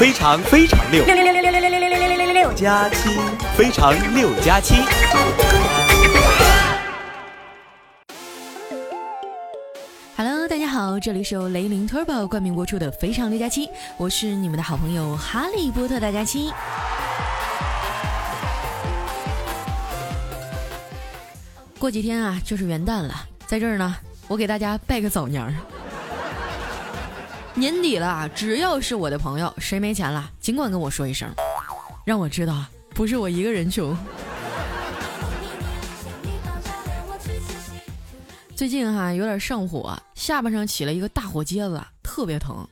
非常非常六六六六六六六六六六六六六加七，非常六加七。Hello，大家好，这里是由雷凌 Turbo 冠名播出的《非常六加七》，我是你们的好朋友哈利波特大家七。过几天啊，就是元旦了，在这儿呢，我给大家拜个早年儿。年底了，只要是我的朋友，谁没钱了，尽管跟我说一声，让我知道不是我一个人穷。最近哈有点上火，下巴上起了一个大火疖子，特别疼。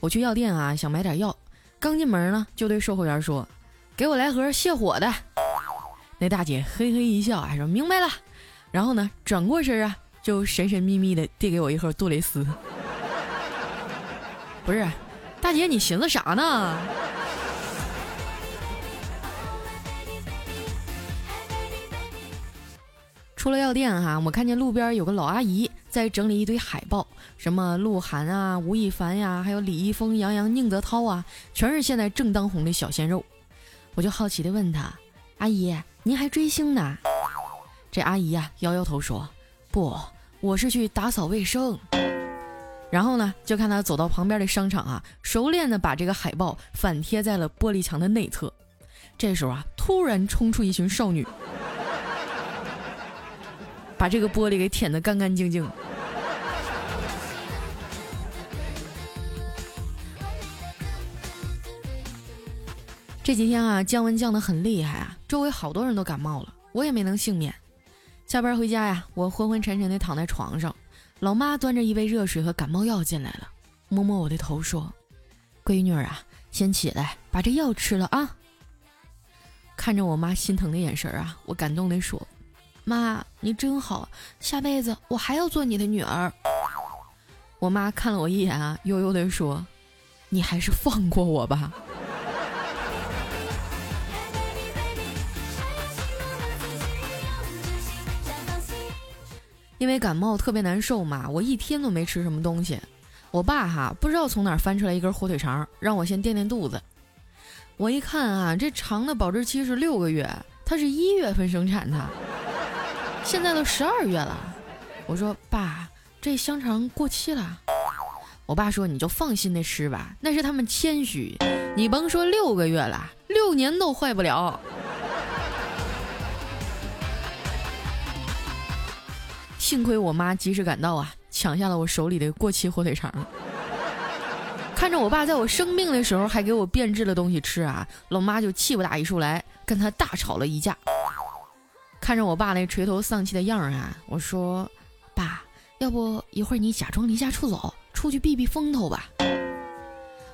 我去药店啊，想买点药，刚进门呢，就对售货员说：“给我来盒泻火的。”那大姐嘿嘿一笑，还说：“明白了。”然后呢，转过身啊，就神神秘秘的递给我一盒杜蕾斯。不是，大姐，你寻思啥呢？出了药店哈，我看见路边有个老阿姨在整理一堆海报，什么鹿晗啊、吴亦凡呀，还有李易峰、杨洋、宁泽涛啊，全是现在正当红的小鲜肉。我就好奇的问她：“阿姨，您还追星呢？”这阿姨呀摇摇头说：“不，我是去打扫卫生。”然后呢，就看他走到旁边的商场啊，熟练的把这个海报反贴在了玻璃墙的内侧。这时候啊，突然冲出一群少女，把这个玻璃给舔得干干净净。这几天啊，降温降得很厉害啊，周围好多人都感冒了，我也没能幸免。下班回家呀，我昏昏沉沉的躺在床上，老妈端着一杯热水和感冒药进来了，摸摸我的头说：“闺女啊，先起来把这药吃了啊。”看着我妈心疼的眼神啊，我感动的说：“妈，你真好，下辈子我还要做你的女儿。”我妈看了我一眼啊，悠悠的说：“你还是放过我吧。”因为感冒特别难受嘛，我一天都没吃什么东西。我爸哈不知道从哪翻出来一根火腿肠，让我先垫垫肚子。我一看啊，这肠的保质期是六个月，它是一月份生产的，现在都十二月了。我说爸，这香肠过期了。我爸说你就放心的吃吧，那是他们谦虚，你甭说六个月了，六年都坏不了。幸亏我妈及时赶到啊，抢下了我手里的过期火腿肠。看着我爸在我生病的时候还给我变质的东西吃啊，老妈就气不打一处来，跟他大吵了一架。看着我爸那垂头丧气的样儿啊，我说：“爸，要不一会儿你假装离家出走，出去避避风头吧。”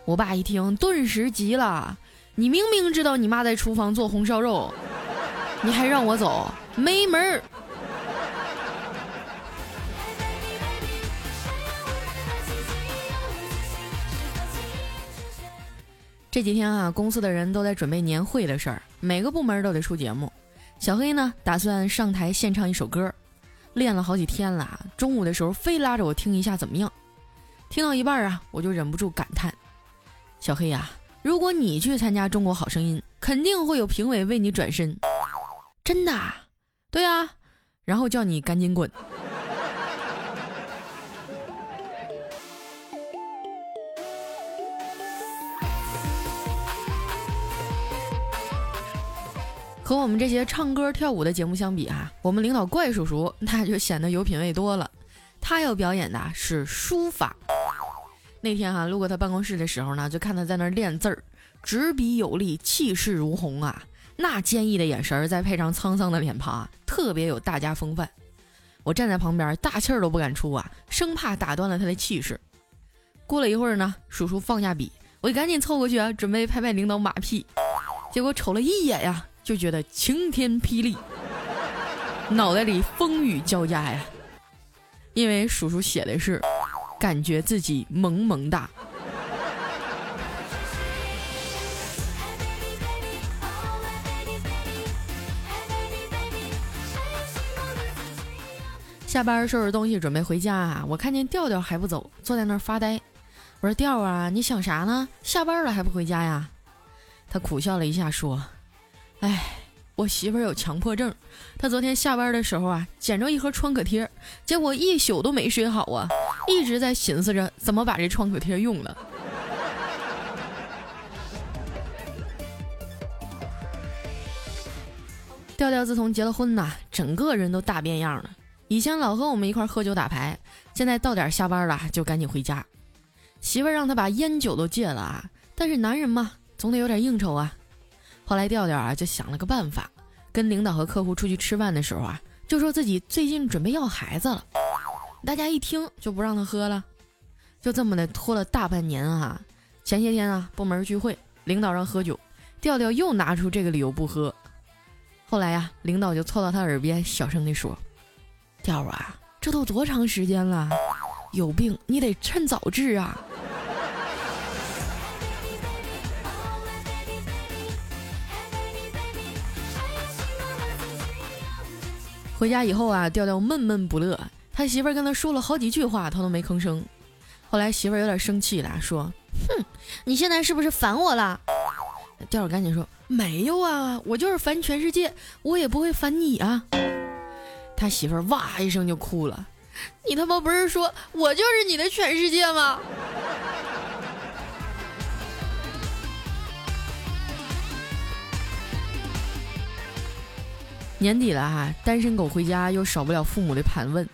我爸一听，顿时急了：“你明明知道你妈在厨房做红烧肉，你还让我走，没门儿！”这几天啊，公司的人都在准备年会的事儿，每个部门都得出节目。小黑呢，打算上台献唱一首歌，练了好几天了，中午的时候非拉着我听一下怎么样。听到一半啊，我就忍不住感叹：“小黑呀，如果你去参加《中国好声音》，肯定会有评委为你转身。”真的？对啊，然后叫你赶紧滚。和我们这些唱歌跳舞的节目相比啊，我们领导怪叔叔那就显得有品位多了。他要表演的是书法。那天哈路过他办公室的时候呢，就看他在那练字儿，执笔有力，气势如虹啊。那坚毅的眼神儿再配上沧桑的脸庞啊，特别有大家风范。我站在旁边，大气儿都不敢出啊，生怕打断了他的气势。过了一会儿呢，叔叔放下笔，我就赶紧凑过去啊，准备拍拍领导马屁，结果瞅了一眼呀。就觉得晴天霹雳，脑袋里风雨交加呀。因为叔叔写的是，感觉自己萌萌哒。下班收拾东西准备回家啊，我看见调调还不走，坐在那儿发呆。我说调啊，你想啥呢？下班了还不回家呀？他苦笑了一下说：“哎，我媳妇儿有强迫症，她昨天下班的时候啊，捡着一盒创可贴，结果一宿都没睡好啊，一直在寻思着怎么把这创可贴用了。”调调自从结了婚呐，整个人都大变样了。以前老和我们一块喝酒打牌，现在到点下班了就赶紧回家。媳妇儿让他把烟酒都戒了啊，但是男人嘛，总得有点应酬啊。后来调调啊就想了个办法，跟领导和客户出去吃饭的时候啊，就说自己最近准备要孩子了。大家一听就不让他喝了，就这么的拖了大半年啊。前些天啊，部门聚会，领导让喝酒，调调又拿出这个理由不喝。后来呀，领导就凑到他耳边小声地说：“调啊，这都多长时间了，有病你得趁早治啊！”回家以后啊，调调闷闷不乐，他媳妇儿跟他说了好几句话，他都没吭声。后来媳妇儿有点生气了，说：“哼，你现在是不是烦我了？”调调赶紧说。没有啊，我就是烦全世界，我也不会烦你啊。他媳妇儿哇一声就哭了，你他妈不是说我就是你的全世界吗？年底了哈，单身狗回家又少不了父母的盘问。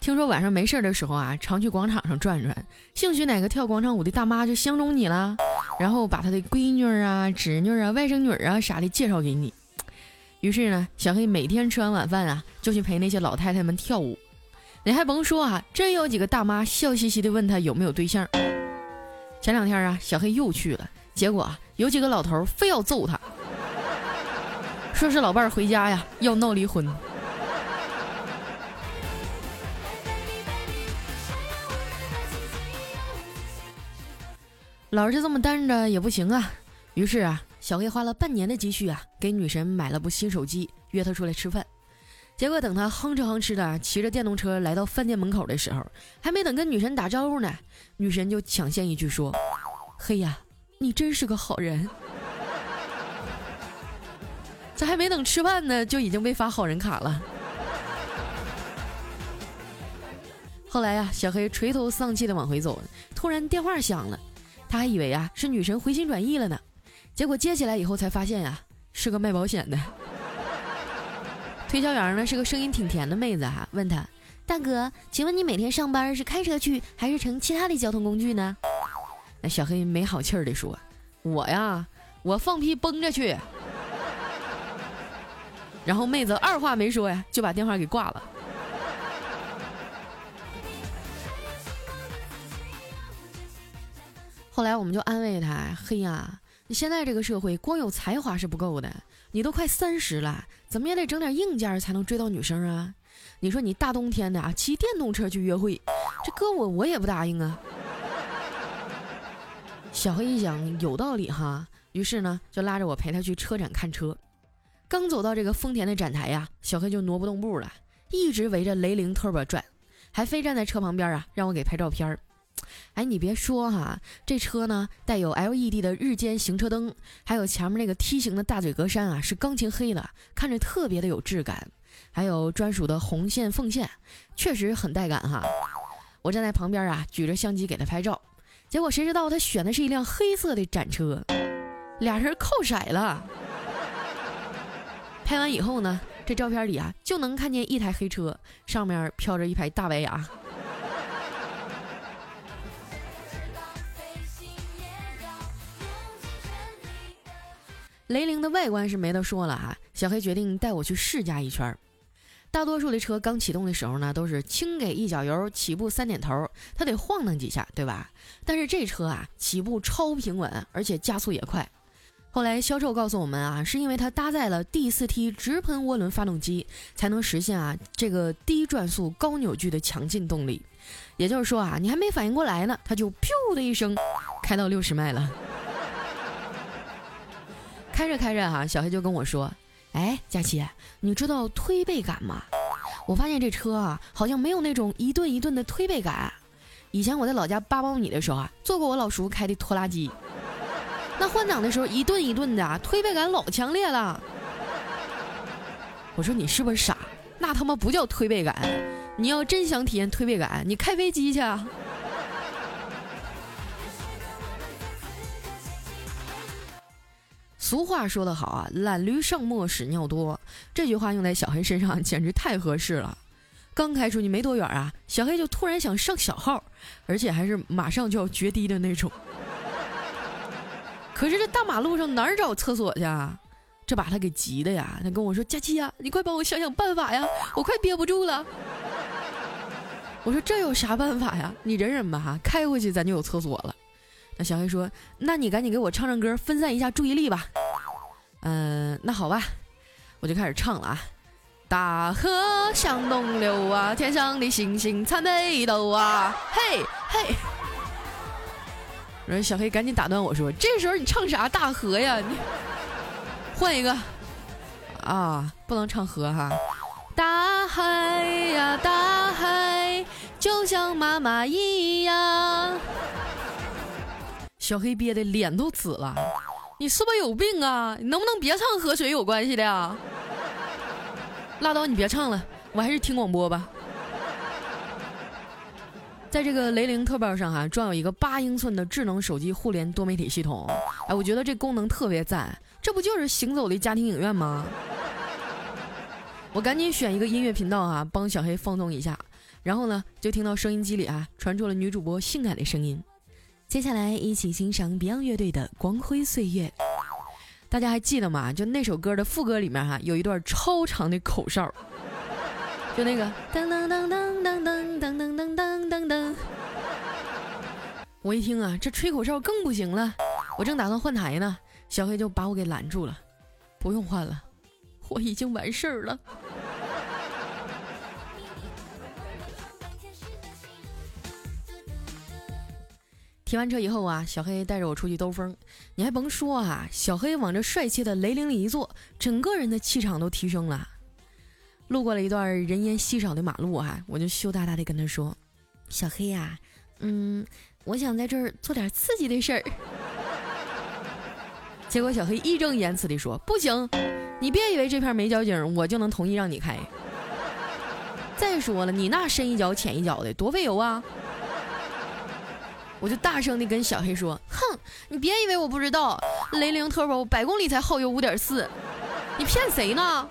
听说晚上没事的时候啊，常去广场上转转，兴许哪个跳广场舞的大妈就相中你了，然后把她的闺女啊、侄女啊、外甥女啊啥的介绍给你。于是呢，小黑每天吃完晚饭啊，就去陪那些老太太们跳舞。你还甭说啊，真有几个大妈笑嘻嘻的问他有没有对象。前两天啊，小黑又去了，结果啊，有几个老头非要揍他，说是老伴儿回家呀要闹离婚。老是这么单着也不行啊，于是啊，小黑花了半年的积蓄啊，给女神买了部新手机，约她出来吃饭。结果等他哼哧哼哧的骑着电动车来到饭店门口的时候，还没等跟女神打招呼呢，女神就抢先一句说：“黑呀，你真是个好人。”这还没等吃饭呢，就已经被发好人卡了。后来呀，小黑垂头丧气的往回走，突然电话响了。他还以为啊是女神回心转意了呢，结果接起来以后才发现呀是个卖保险的。推销员呢是个声音挺甜的妹子哈，问他大哥，请问你每天上班是开车去还是乘其他的交通工具呢？那小黑没好气儿的说，我呀我放屁蹦着去。然后妹子二话没说呀就把电话给挂了。后来我们就安慰他：“嘿呀，你现在这个社会光有才华是不够的，你都快三十了，怎么也得整点硬件才能追到女生啊！你说你大冬天的啊，骑电动车去约会，这搁我我也不答应啊。”小黑一想有道理哈，于是呢就拉着我陪他去车展看车。刚走到这个丰田的展台呀，小黑就挪不动步了，一直围着雷凌 Turbo 转，还非站在车旁边啊，让我给拍照片。哎，你别说哈，这车呢带有 LED 的日间行车灯，还有前面那个梯形的大嘴格栅啊，是钢琴黑的，看着特别的有质感。还有专属的红线缝线，确实很带感哈。我站在旁边啊，举着相机给他拍照，结果谁知道他选的是一辆黑色的展车，俩人扣色了。拍完以后呢，这照片里啊就能看见一台黑车，上面飘着一排大白牙。雷凌的外观是没得说了哈，小黑决定带我去试驾一圈。大多数的车刚启动的时候呢，都是轻给一脚油，起步三点头，它得晃荡几下，对吧？但是这车啊，起步超平稳，而且加速也快。后来销售告诉我们啊，是因为它搭载了第四 T 直喷涡轮发动机，才能实现啊这个低转速高扭矩的强劲动力。也就是说啊，你还没反应过来呢，它就噗的一声 开到六十迈了。开着开着哈，小黑就跟我说：“哎，佳琪，你知道推背感吗？我发现这车啊，好像没有那种一顿一顿的推背感。以前我在老家扒苞米的时候啊，坐过我老叔开的拖拉机，那换挡的时候一顿一顿的，推背感老强烈了。我说你是不是傻？那他妈不叫推背感，你要真想体验推背感，你开飞机去啊。俗话说得好啊，懒驴上磨屎尿多。这句话用在小黑身上简直太合适了。刚开出去没多远啊，小黑就突然想上小号，而且还是马上就要决堤的那种。可是这大马路上哪儿找厕所去啊？这把他给急的呀！他跟我说：“佳琪呀，你快帮我想想办法呀，我快憋不住了。”我说：“这有啥办法呀？你忍忍吧，哈，开回去咱就有厕所了。”那小黑说：“那你赶紧给我唱唱歌，分散一下注意力吧。”嗯，那好吧，我就开始唱了啊。大河向东流啊，天上的星星参北斗啊，嘿嘿。然后小黑赶紧打断我说：“这时候你唱啥大河呀？你换一个啊，不能唱河哈。大海呀，大海就像妈妈一样。”小黑憋的脸都紫了，你是不是有病啊？你能不能别唱和水有关系的呀？拉倒，你别唱了，我还是听广播吧。在这个雷凌特报上哈，装有一个八英寸的智能手机互联多媒体系统，哎，我觉得这功能特别赞，这不就是行走的家庭影院吗？我赶紧选一个音乐频道啊，帮小黑放纵一下，然后呢，就听到收音机里啊传出了女主播性感的声音。接下来一起欣赏 Beyond 乐队的《光辉岁月》，大家还记得吗？就那首歌的副歌里面哈，有一段超长的口哨，就那个噔噔噔噔噔噔噔噔噔噔噔。我一听啊，这吹口哨更不行了，我正打算换台呢，小黑就把我给拦住了，不用换了，我已经完事儿了。提完车以后啊，小黑带着我出去兜风。你还甭说啊，小黑往这帅气的雷凌里一坐，整个人的气场都提升了。路过了一段人烟稀少的马路哈，我就羞答答的跟他说：“小黑呀，嗯，我想在这儿做点刺激的事儿。”结果小黑义正言辞的说：“不行，你别以为这片没交警我就能同意让你开。再说了，你那深一脚浅一脚的，多费油啊！”我就大声的跟小黑说：“哼，你别以为我不知道，雷凌 Turbo 百公里才耗油五点四，你骗谁呢？”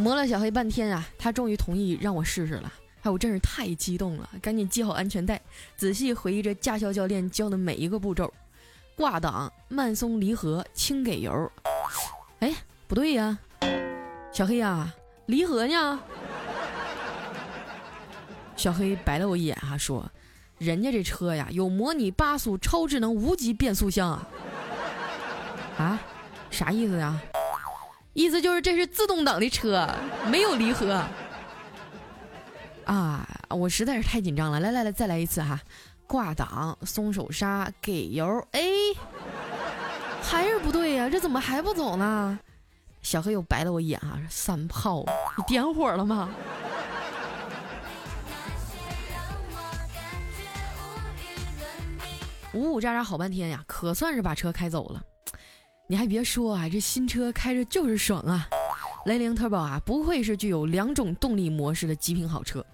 磨了小黑半天啊，他终于同意让我试试了。哎，我真是太激动了，赶紧系好安全带，仔细回忆着驾校教练教的每一个步骤：挂档、慢松离合、轻给油。哎，不对呀，小黑呀，离合呢？小黑白了我一眼，哈，说：“人家这车呀，有模拟八速超智能无级变速箱啊！啊，啥意思呀？意思就是这是自动挡的车，没有离合。啊，我实在是太紧张了，来来来，再来一次哈！挂档，松手刹，给油，哎，还是不对呀，这怎么还不走呢？小黑又白了我一眼，啊，三炮，你点火了吗？”呜呜喳喳好半天呀，可算是把车开走了。你还别说啊，这新车开着就是爽啊！雷凌特宝啊，不愧是具有两种动力模式的极品好车。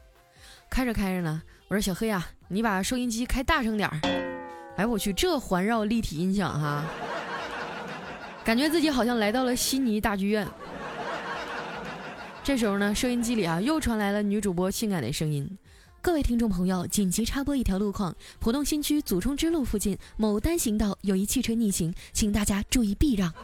开着开着呢，我说小黑啊，你把收音机开大声点儿。哎，我去，这环绕立体音响哈，感觉自己好像来到了悉尼大剧院。这时候呢，收音机里啊又传来了女主播性感的声音。各位听众朋友，紧急插播一条路况：浦东新区祖冲之路附近某单行道有一汽车逆行，请大家注意避让。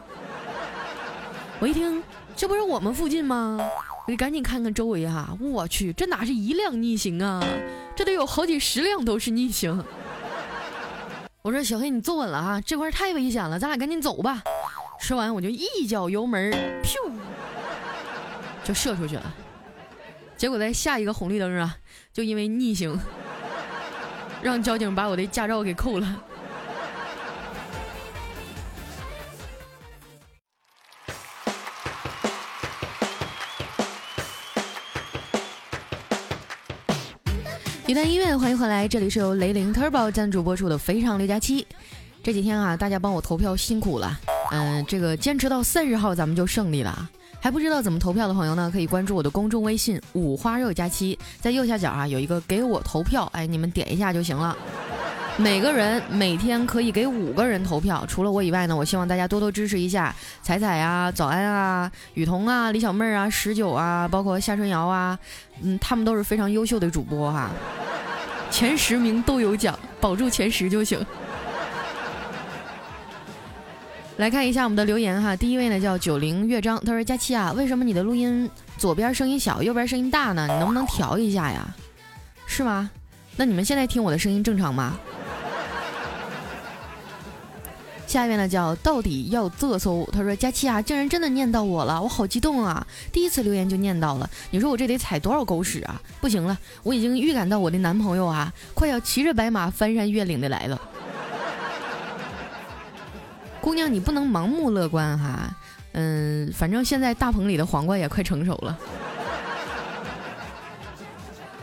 我一听，这不是我们附近吗？我赶紧看看周围啊！我去，这哪是一辆逆行啊？这得有好几十辆都是逆行。我说小黑，你坐稳了啊，这块太危险了，咱俩赶紧走吧。说完，我就一脚油门，噗，就射出去了。结果在下一个红绿灯啊，就因为逆行，让交警把我的驾照给扣了。一段音乐，欢迎回来，这里是由雷凌 Turbo 赞助播出的《肥肠六加七》。这几天啊，大家帮我投票，辛苦了。嗯，这个坚持到三十号，咱们就胜利了。还不知道怎么投票的朋友呢，可以关注我的公众微信“五花肉加七”，在右下角啊有一个给我投票，哎，你们点一下就行了。每个人每天可以给五个人投票，除了我以外呢，我希望大家多多支持一下彩彩啊、早安啊、雨桐啊、李小妹儿啊、十九啊，包括夏春瑶啊，嗯，他们都是非常优秀的主播哈，前十名都有奖，保住前十就行。来看一下我们的留言哈，第一位呢叫九零乐章，他说：“佳期啊，为什么你的录音左边声音小，右边声音大呢？你能不能调一下呀？是吗？那你们现在听我的声音正常吗？” 下一位呢叫到底要啧搜，他说：“佳期啊，竟然真的念到我了，我好激动啊！第一次留言就念到了，你说我这得踩多少狗屎啊？不行了，我已经预感到我的男朋友啊，快要骑着白马翻山越岭的来了。”姑娘，你不能盲目乐观哈，嗯，反正现在大棚里的黄瓜也快成熟了。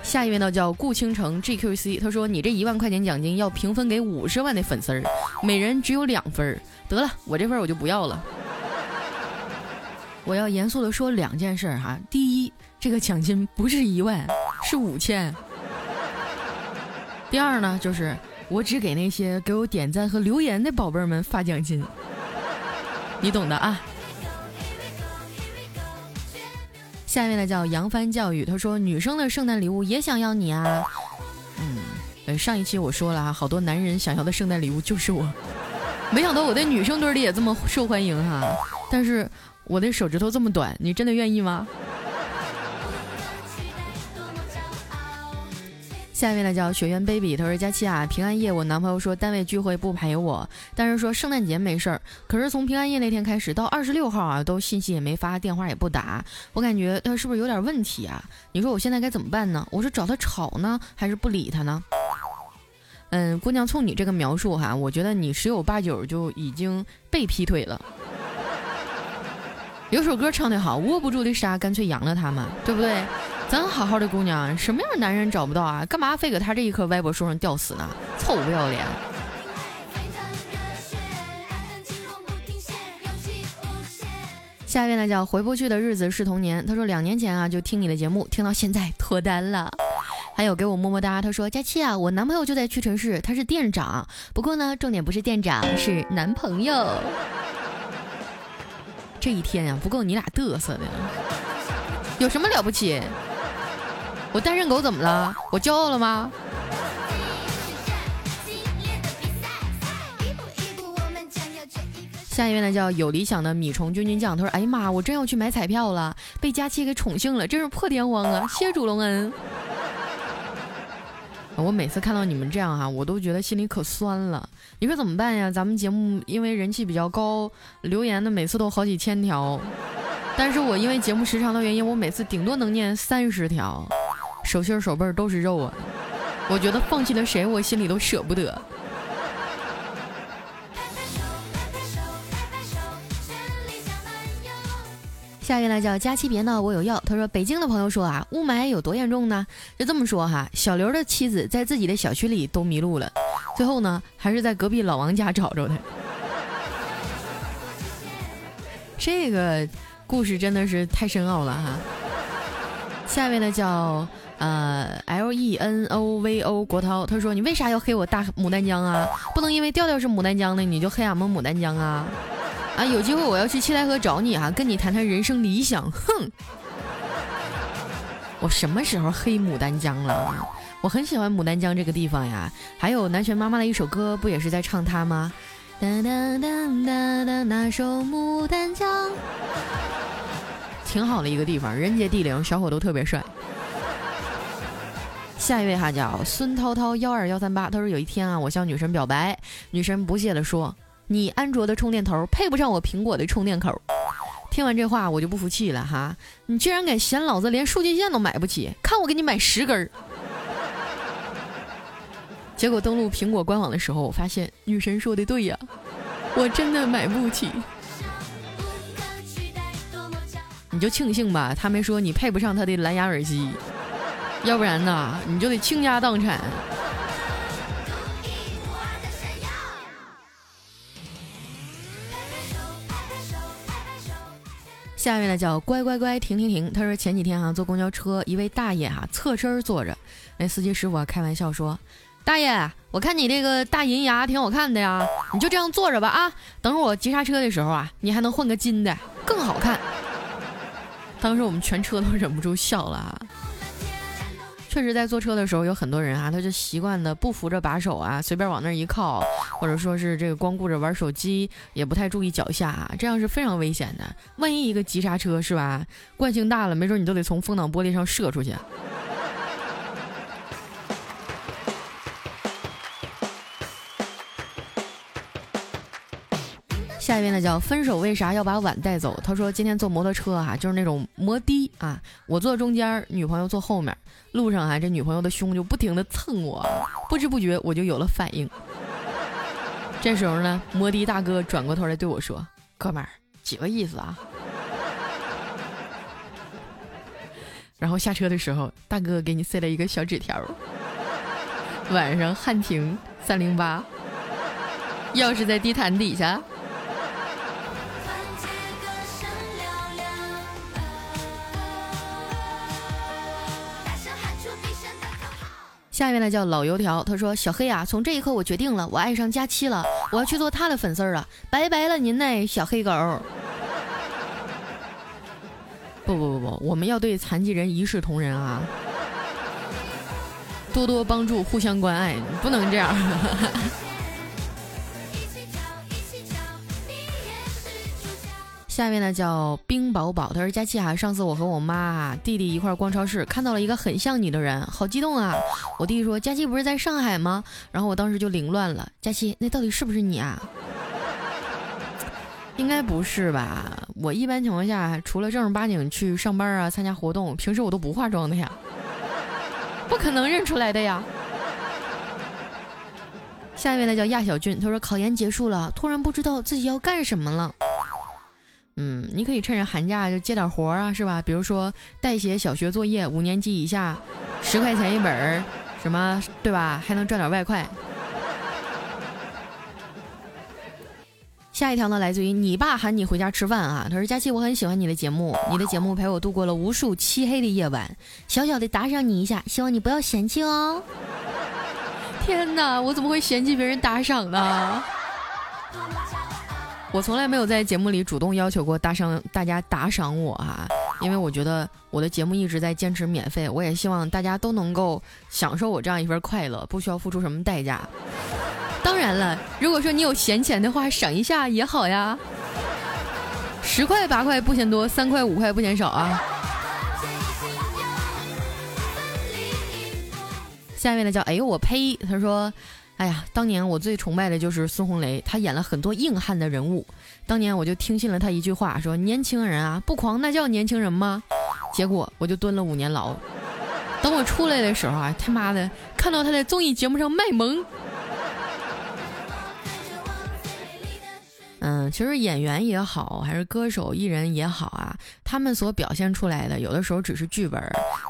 下一位呢叫顾倾城 GQC，他说你这一万块钱奖金要平分给五十万的粉丝儿，每人只有两分儿，得了，我这份我就不要了。我要严肃的说两件事哈，第一，这个奖金不是一万，是五千。第二呢，就是。我只给那些给我点赞和留言的宝贝儿们发奖金，你懂的啊。下一位呢叫扬帆教育，他说女生的圣诞礼物也想要你啊。嗯，上一期我说了啊，好多男人想要的圣诞礼物就是我，没想到我在女生堆里也这么受欢迎哈。但是我的手指头这么短，你真的愿意吗？下一位呢叫雪原 baby，他说佳期啊，平安夜我男朋友说单位聚会不陪我，但是说圣诞节没事儿。可是从平安夜那天开始到二十六号啊，都信息也没发，电话也不打，我感觉他是不是有点问题啊？你说我现在该怎么办呢？我是找他吵呢，还是不理他呢？嗯，姑娘，从你这个描述哈，我觉得你十有八九就已经被劈腿了。有首歌唱得好，握不住的沙，干脆扬了他嘛，对不对？咱好好的姑娘，什么样的男人找不到啊？干嘛非搁他这一棵歪脖树上吊死呢？臭不要脸！下一位呢叫回不去的日子是童年。他说两年前啊就听你的节目，听到现在脱单了。还有给我么么哒。他说佳期啊，我男朋友就在屈臣氏，他是店长。不过呢，重点不是店长，是男朋友。这一天呀，不够你俩嘚瑟的，有什么了不起？我单身狗怎么了？我骄傲了吗？下一位呢，叫有理想的米虫君君酱。他说：“哎呀妈，我真要去买彩票了，被佳期给宠幸了，真是破天荒啊！谢主隆恩。”我每次看到你们这样哈，我都觉得心里可酸了。你说怎么办呀？咱们节目因为人气比较高，留言的每次都好几千条，但是我因为节目时长的原因，我每次顶多能念三十条。手心手背都是肉啊！我觉得放弃了谁，我心里都舍不得。下一位呢叫佳期别闹，我有药。他说北京的朋友说啊，雾霾有多严重呢？就这么说哈，小刘的妻子在自己的小区里都迷路了，最后呢还是在隔壁老王家找着的。这个故事真的是太深奥了哈。下一位呢叫。呃，L E N O V O 国涛，他说：“你为啥要黑我大牡丹江啊？不能因为调调是牡丹江的，你就黑俺们牡丹江啊！啊，有机会我要去七台河找你啊，跟你谈谈人生理想。哼，我什么时候黑牡丹江了？我很喜欢牡丹江这个地方呀。还有南拳妈妈的一首歌，不也是在唱它吗？哒哒哒哒哒，那首牡丹江，挺好的一个地方，人杰地灵，小伙都特别帅。”下一位哈叫孙涛涛幺二幺三八，他说有一天啊，我向女神表白，女神不屑地说：“你安卓的充电头配不上我苹果的充电口。”听完这话，我就不服气了哈，你居然敢嫌老子连数据线都买不起，看我给你买十根儿。结果登录苹果官网的时候，我发现女神说的对呀，我真的买不起。你就庆幸吧，他没说你配不上他的蓝牙耳机。要不然呢，你就得倾家荡产。下面呢叫乖乖乖停停停，他说前几天啊坐公交车，一位大爷哈侧身坐着，那司机师傅啊开玩笑说：“大爷，我看你这个大银牙挺好看的呀，你就这样坐着吧啊，等会儿我急刹车的时候啊，你还能换个金的，更好看。”当时我们全车都忍不住笑了啊。确实，在坐车的时候，有很多人啊，他就习惯的不扶着把手啊，随便往那儿一靠，或者说是这个光顾着玩手机，也不太注意脚下，啊，这样是非常危险的。万一一个急刹车，是吧？惯性大了，没准你都得从风挡玻璃上射出去。下一位呢叫分手为啥要把碗带走？他说今天坐摩托车哈，就是那种摩的啊，我坐中间，女朋友坐后面，路上啊这女朋友的胸就不停的蹭我，不知不觉我就有了反应。这时候呢，摩的大哥转过头来对我说：“哥们儿，几个意思啊？” 然后下车的时候，大哥给你塞了一个小纸条：“晚上汉庭三零八，钥匙在地毯底下。”下一位呢叫老油条，他说：“小黑啊，从这一刻我决定了，我爱上佳期了，我要去做他的粉丝了，拜拜了您呢，小黑狗。”不不不不，我们要对残疾人一视同仁啊，多多帮助，互相关爱，不能这样。下面呢叫冰宝宝，他说佳琪啊，上次我和我妈啊弟弟一块逛超市，看到了一个很像你的人，好激动啊！我弟弟说佳琪不是在上海吗？然后我当时就凌乱了，佳琪那到底是不是你啊？应该不是吧？我一般情况下除了正儿八经去上班啊参加活动，平时我都不化妆的呀，不可能认出来的呀。下一位呢叫亚小俊，他说考研结束了，突然不知道自己要干什么了。嗯，你可以趁着寒假就接点活啊，是吧？比如说代写小学作业，五年级以下，十块钱一本儿，什么对吧？还能赚点外快。下一条呢，来自于你爸喊你回家吃饭啊。他说：“佳琪，我很喜欢你的节目，你的节目陪我度过了无数漆黑的夜晚，小小的打赏你一下，希望你不要嫌弃哦。”天哪，我怎么会嫌弃别人打赏呢？我从来没有在节目里主动要求过大赏大家打赏我啊，因为我觉得我的节目一直在坚持免费，我也希望大家都能够享受我这样一份快乐，不需要付出什么代价。当然了，如果说你有闲钱的话，赏一下也好呀，十块八块不嫌多，三块五块不嫌少啊。下面呢叫哎呦我呸，他说。哎呀，当年我最崇拜的就是孙红雷，他演了很多硬汉的人物。当年我就听信了他一句话，说年轻人啊，不狂那叫年轻人吗？结果我就蹲了五年牢。等我出来的时候啊，他妈的看到他在综艺节目上卖萌。其实演员也好，还是歌手艺人也好啊，他们所表现出来的，有的时候只是剧本。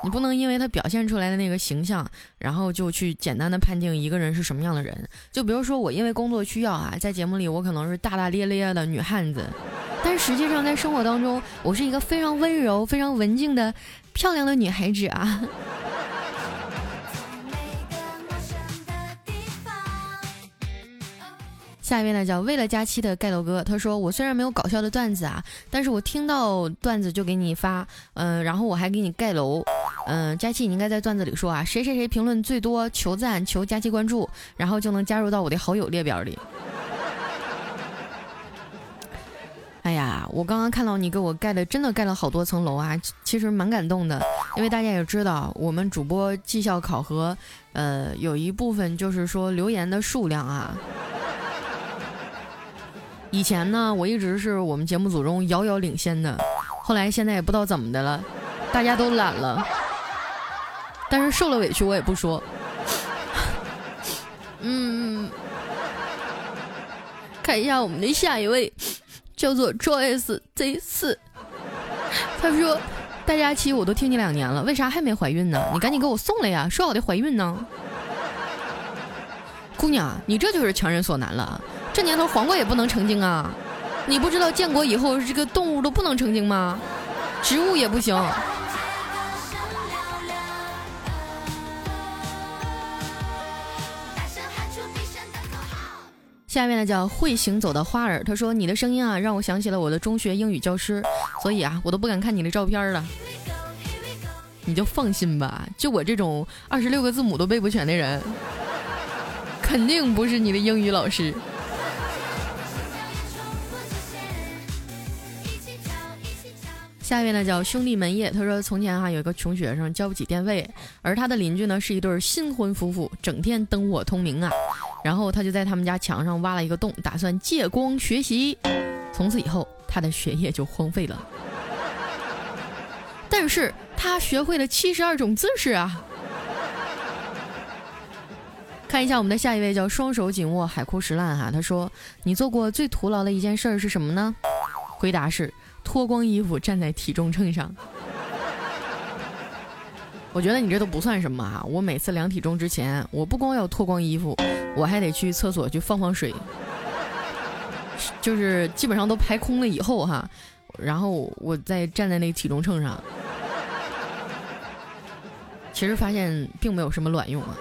你不能因为他表现出来的那个形象，然后就去简单的判定一个人是什么样的人。就比如说我因为工作需要啊，在节目里我可能是大大咧咧的女汉子，但实际上在生活当中，我是一个非常温柔、非常文静的漂亮的女孩子啊。下一位呢叫为了佳期的盖楼哥，他说我虽然没有搞笑的段子啊，但是我听到段子就给你发，嗯，然后我还给你盖楼，嗯，佳期你应该在段子里说啊，谁谁谁评论最多求赞求佳期关注，然后就能加入到我的好友列表里。哎呀，我刚刚看到你给我盖的，真的盖了好多层楼啊，其实蛮感动的，因为大家也知道我们主播绩效考核，呃，有一部分就是说留言的数量啊。以前呢，我一直是我们节目组中遥遥领先的，后来现在也不知道怎么的了，大家都懒了。但是受了委屈我也不说。嗯，看一下我们的下一位，叫做 Joyce Z 四，他说：“大假期我都听你两年了，为啥还没怀孕呢？你赶紧给我送来呀！说好的怀孕呢？姑娘，你这就是强人所难了。这年头黄瓜也不能成精啊！你不知道建国以后这个动物都不能成精吗？植物也不行。下面呢叫会行走的花儿，他说你的声音啊让我想起了我的中学英语教师，所以啊我都不敢看你的照片了。你就放心吧，就我这种二十六个字母都背不全的人，肯定不是你的英语老师。下一位呢叫兄弟门业，他说从前哈有一个穷学生交不起电费，而他的邻居呢是一对新婚夫妇，整天灯火通明啊。然后他就在他们家墙上挖了一个洞，打算借光学习。从此以后，他的学业就荒废了。但是他学会了七十二种姿势啊！看一下我们的下一位，叫双手紧握海枯石烂哈。他说：“你做过最徒劳的一件事是什么呢？”回答是脱光衣服站在体重秤上。我觉得你这都不算什么啊！我每次量体重之前，我不光要脱光衣服。我还得去厕所去放放水，就是基本上都排空了以后哈，然后我再站在那个体重秤上，其实发现并没有什么卵用啊。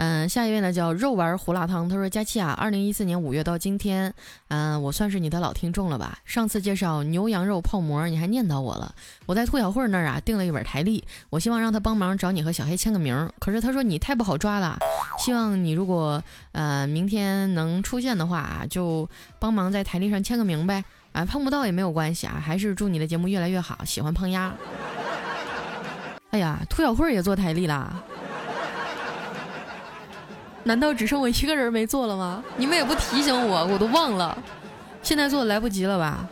嗯，下一位呢叫肉丸胡辣汤。他说：“佳期啊，二零一四年五月到今天，嗯，我算是你的老听众了吧？上次介绍牛羊肉泡馍，你还念叨我了。我在兔小慧那儿啊订了一本台历，我希望让他帮忙找你和小黑签个名。可是他说你太不好抓了，希望你如果呃明天能出现的话，就帮忙在台历上签个名呗。啊，碰不到也没有关系啊，还是祝你的节目越来越好。喜欢碰鸭。哎呀，兔小慧也做台历啦。”难道只剩我一个人没做了吗？你们也不提醒我，我都忘了。现在做来不及了吧？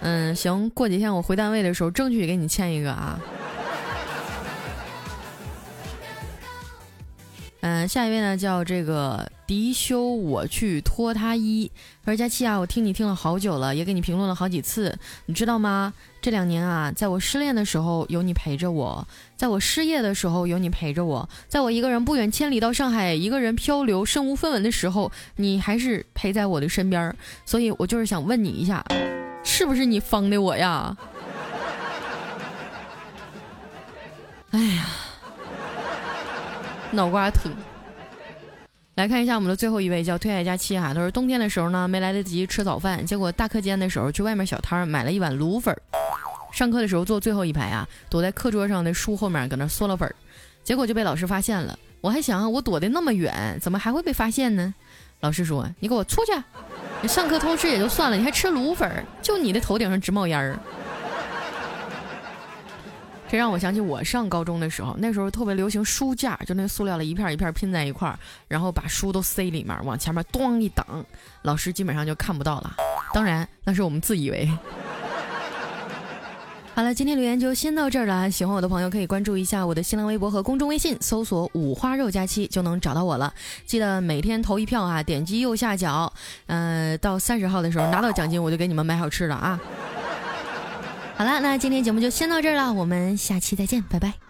嗯，行，过几天我回单位的时候，争取给你签一个啊。嗯，下一位呢叫这个迪修，我去脱他衣。他说：“佳期啊，我听你听了好久了，也给你评论了好几次，你知道吗？这两年啊，在我失恋的时候有你陪着我，在我失业的时候有你陪着我，在我一个人不远千里到上海一个人漂流身无分文的时候，你还是陪在我的身边。所以我就是想问你一下，是不是你方的我呀？” 哎呀。脑瓜疼。来看一下我们的最后一位，叫退爱佳期哈。他说冬天的时候呢，没来得及吃早饭，结果大课间的时候去外面小摊买了一碗卤粉。上课的时候坐最后一排啊，躲在课桌上的书后面搁那嗦了粉，结果就被老师发现了。我还想我躲得那么远，怎么还会被发现呢？老师说：“你给我出去！你 上课偷吃也就算了，你还吃卤粉，就你的头顶上直冒烟儿。”这让我想起我上高中的时候，那时候特别流行书架，就那塑料的一片一片拼在一块儿，然后把书都塞里面，往前面咣一挡，老师基本上就看不到了。当然，那是我们自以为。好了，今天留言就先到这儿了。喜欢我的朋友可以关注一下我的新浪微博和公众微信，搜索“五花肉佳期”就能找到我了。记得每天投一票啊，点击右下角，呃，到三十号的时候拿到奖金，我就给你们买好吃的啊。好了，那今天节目就先到这儿了，我们下期再见，拜拜。